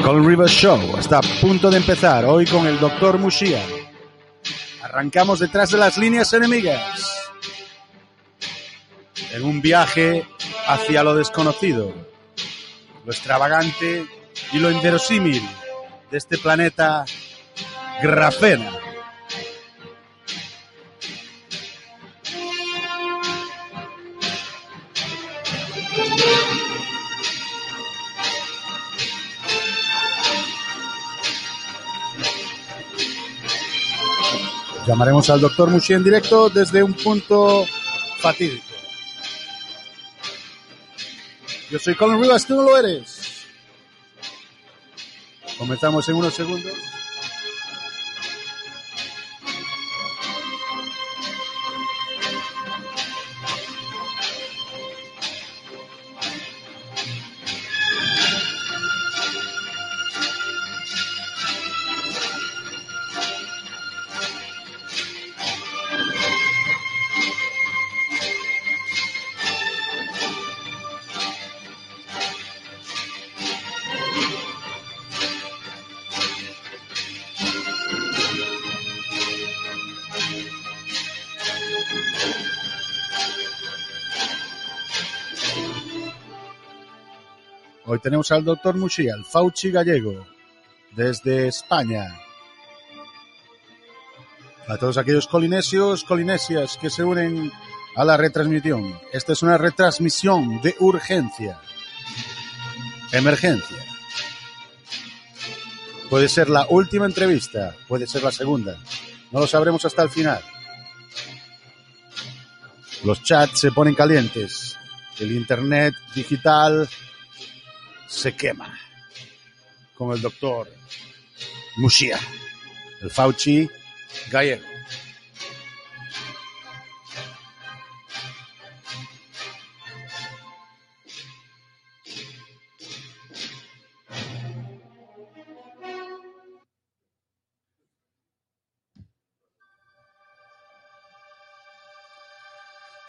El Colin Rivers Show está a punto de empezar hoy con el Dr. Mushia. Arrancamos detrás de las líneas enemigas en un viaje hacia lo desconocido, lo extravagante y lo inverosímil de este planeta grafena. Llamaremos al doctor Mushi en directo desde un punto fatídico. Yo soy Colin Rivas, tú no lo eres. Comenzamos en unos segundos. Hoy tenemos al doctor Mushi, al Fauci gallego, desde España. A todos aquellos colinesios, colinesias que se unen a la retransmisión. Esta es una retransmisión de urgencia. Emergencia. Puede ser la última entrevista, puede ser la segunda. No lo sabremos hasta el final. Los chats se ponen calientes. El internet digital se quema. Con el doctor Mushia, el Fauci gallego.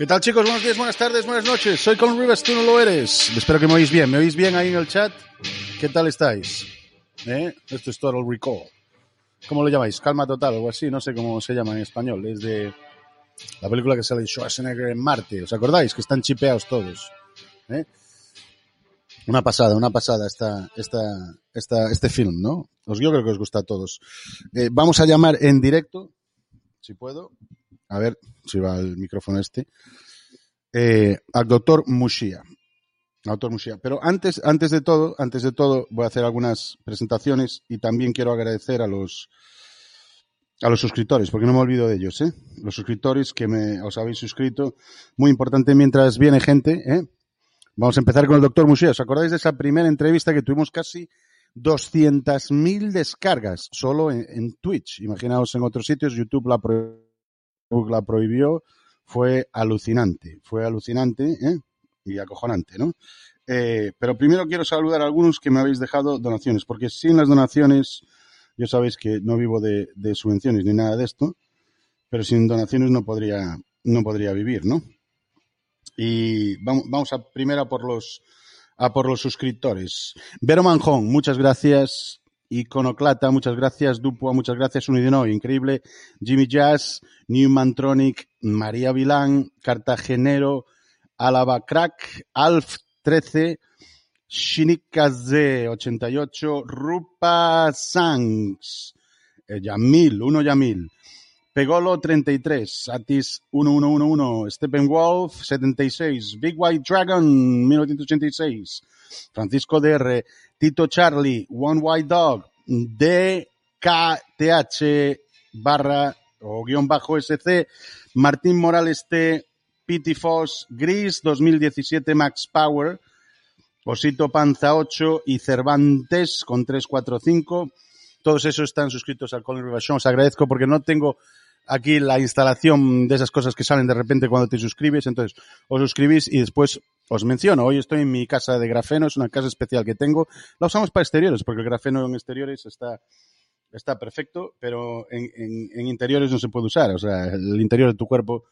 ¿Qué tal chicos? Buenos días, buenas tardes, buenas noches. Soy Colin Rivas, tú no lo eres. Espero que me oís bien. ¿Me oís bien ahí en el chat? ¿Qué tal estáis? ¿Eh? Esto es Total Recall. ¿Cómo lo llamáis? Calma total, o así, no sé cómo se llama en español. Es de la película que sale Schwarzenegger en Marte. ¿Os acordáis? Que están chipeados todos. ¿Eh? Una pasada, una pasada esta, esta, esta, este film, ¿no? Yo creo que os gusta a todos. Eh, vamos a llamar en directo, si puedo. A ver si va el micrófono este. Eh, al doctor Mushia. Doctor Mushia. Pero antes, antes de todo, antes de todo, voy a hacer algunas presentaciones y también quiero agradecer a los a los suscriptores, porque no me olvido de ellos, ¿eh? Los suscriptores que me, os habéis suscrito. Muy importante mientras viene gente, ¿eh? Vamos a empezar con el doctor Mushia. ¿Os acordáis de esa primera entrevista que tuvimos casi 200.000 descargas solo en Twitch? Imaginaos en otros sitios, YouTube la la prohibió, fue alucinante, fue alucinante ¿eh? y acojonante, ¿no? Eh, pero primero quiero saludar a algunos que me habéis dejado donaciones, porque sin las donaciones, ya sabéis que no vivo de, de subvenciones ni nada de esto, pero sin donaciones no podría, no podría vivir, ¿no? Y vamos, vamos a primero por los, a por los suscriptores. Vero Manjón, muchas gracias. Iconoclata, muchas gracias. Dupua, muchas gracias. Unidino, increíble. Jimmy Jazz, Newmantronic, María Vilán, Cartagenero, Alaba Crack, Alf 13, Shinikaze 88, Rupa Sangs, eh, Yamil, 1 Yamil. Pegolo 33, Atis 1111, Steppenwolf 76, Big White Dragon 1986, Francisco DR, Tito Charlie, One White Dog, DKTH barra o guion bajo SC, Martín Morales T, Pity Foss, Gris 2017 Max Power, Osito Panza 8 y Cervantes con 345. Todos esos están suscritos al Colin River. Os agradezco porque no tengo aquí la instalación de esas cosas que salen de repente cuando te suscribes. Entonces, os suscribís y después os menciono. Hoy estoy en mi casa de grafeno, es una casa especial que tengo. La usamos para exteriores porque el grafeno en exteriores está, está perfecto, pero en, en, en interiores no se puede usar. O sea, el interior de tu cuerpo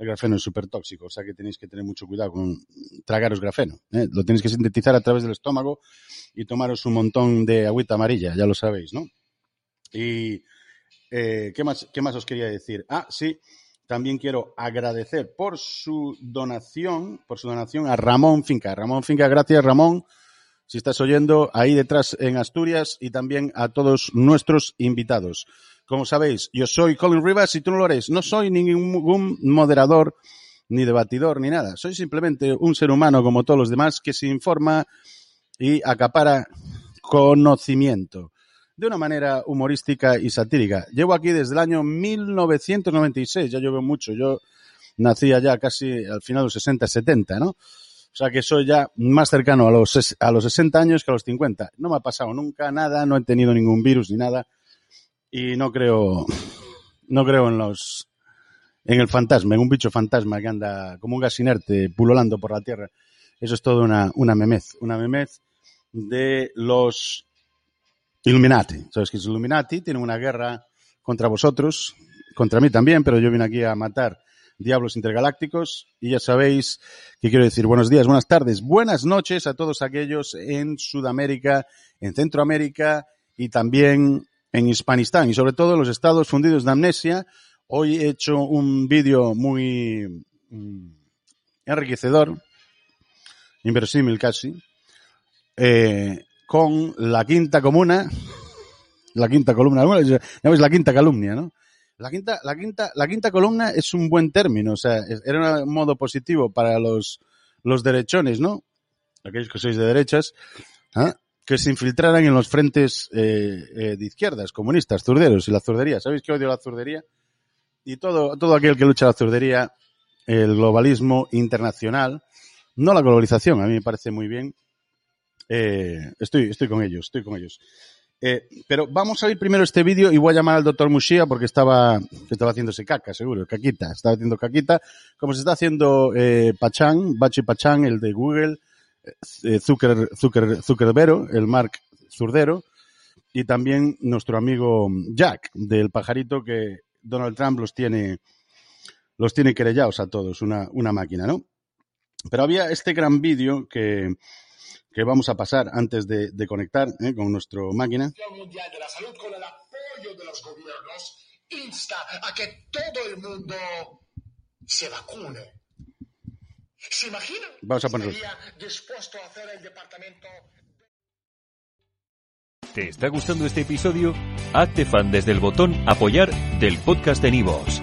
el grafeno es súper tóxico, o sea que tenéis que tener mucho cuidado con tragaros grafeno. ¿eh? Lo tenéis que sintetizar a través del estómago y tomaros un montón de agüita amarilla, ya lo sabéis, ¿no? Y eh, ¿qué, más, ¿qué más os quería decir? Ah, sí, también quiero agradecer por su donación, por su donación a Ramón Finca. Ramón Finca, gracias Ramón, si estás oyendo, ahí detrás en Asturias y también a todos nuestros invitados. Como sabéis, yo soy Colin Rivas y tú no lo eres. No soy ningún moderador, ni debatidor, ni nada. Soy simplemente un ser humano como todos los demás que se informa y acapara conocimiento de una manera humorística y satírica. Llevo aquí desde el año 1996, ya llevo mucho. Yo nací allá casi al final de los 60, 70, ¿no? O sea que soy ya más cercano a los, a los 60 años que a los 50. No me ha pasado nunca nada, no he tenido ningún virus ni nada y no creo, no creo en los, en el fantasma, en un bicho fantasma que anda como un gas inerte pululando por la tierra. Eso es todo una, una memez, una memez de los Illuminati. Sabes que los Illuminati tienen una guerra contra vosotros, contra mí también, pero yo vine aquí a matar diablos intergalácticos y ya sabéis que quiero decir buenos días, buenas tardes, buenas noches a todos aquellos en Sudamérica, en Centroamérica y también en Hispanistán y sobre todo en los estados fundidos de amnesia. Hoy he hecho un vídeo muy mm, enriquecedor, inverosímil casi, eh, con la quinta comuna, la quinta columna, ya la quinta calumnia, ¿no? La quinta, la quinta, la quinta columna es un buen término, o sea, era un modo positivo para los, los derechones, ¿no? Aquellos que sois de derechas, ¿ah? que se infiltraran en los frentes eh, eh, de izquierdas, comunistas, zurderos y la zurdería. ¿Sabéis que odio la zurdería? Y todo, todo aquel que lucha la zurdería, el globalismo internacional, no la globalización, a mí me parece muy bien. Eh, estoy, estoy con ellos, estoy con ellos. Eh, pero vamos a ver primero este vídeo y voy a llamar al doctor Mushia porque estaba, estaba haciéndose caca, seguro, caquita, estaba haciendo caquita, como se está haciendo eh, Pachán, Bachi Pachán, el de Google, eh, Zucker, Zucker, el Mark Zurdero, y también nuestro amigo Jack, del pajarito que Donald Trump los tiene, los tiene querellados a todos, una, una máquina, ¿no? Pero había este gran vídeo que, que vamos a pasar antes de, de conectar ¿eh? con nuestro máquina. Mundial de la Salud, con el apoyo de los gobiernos, insta a que todo el mundo se vacune. ¿Se imaginan? Vamos a ponerlo. Estaría dispuesto a hacer el departamento ¿Te está gustando este episodio? Hazte fan desde el botón Apoyar del podcast de Nivos.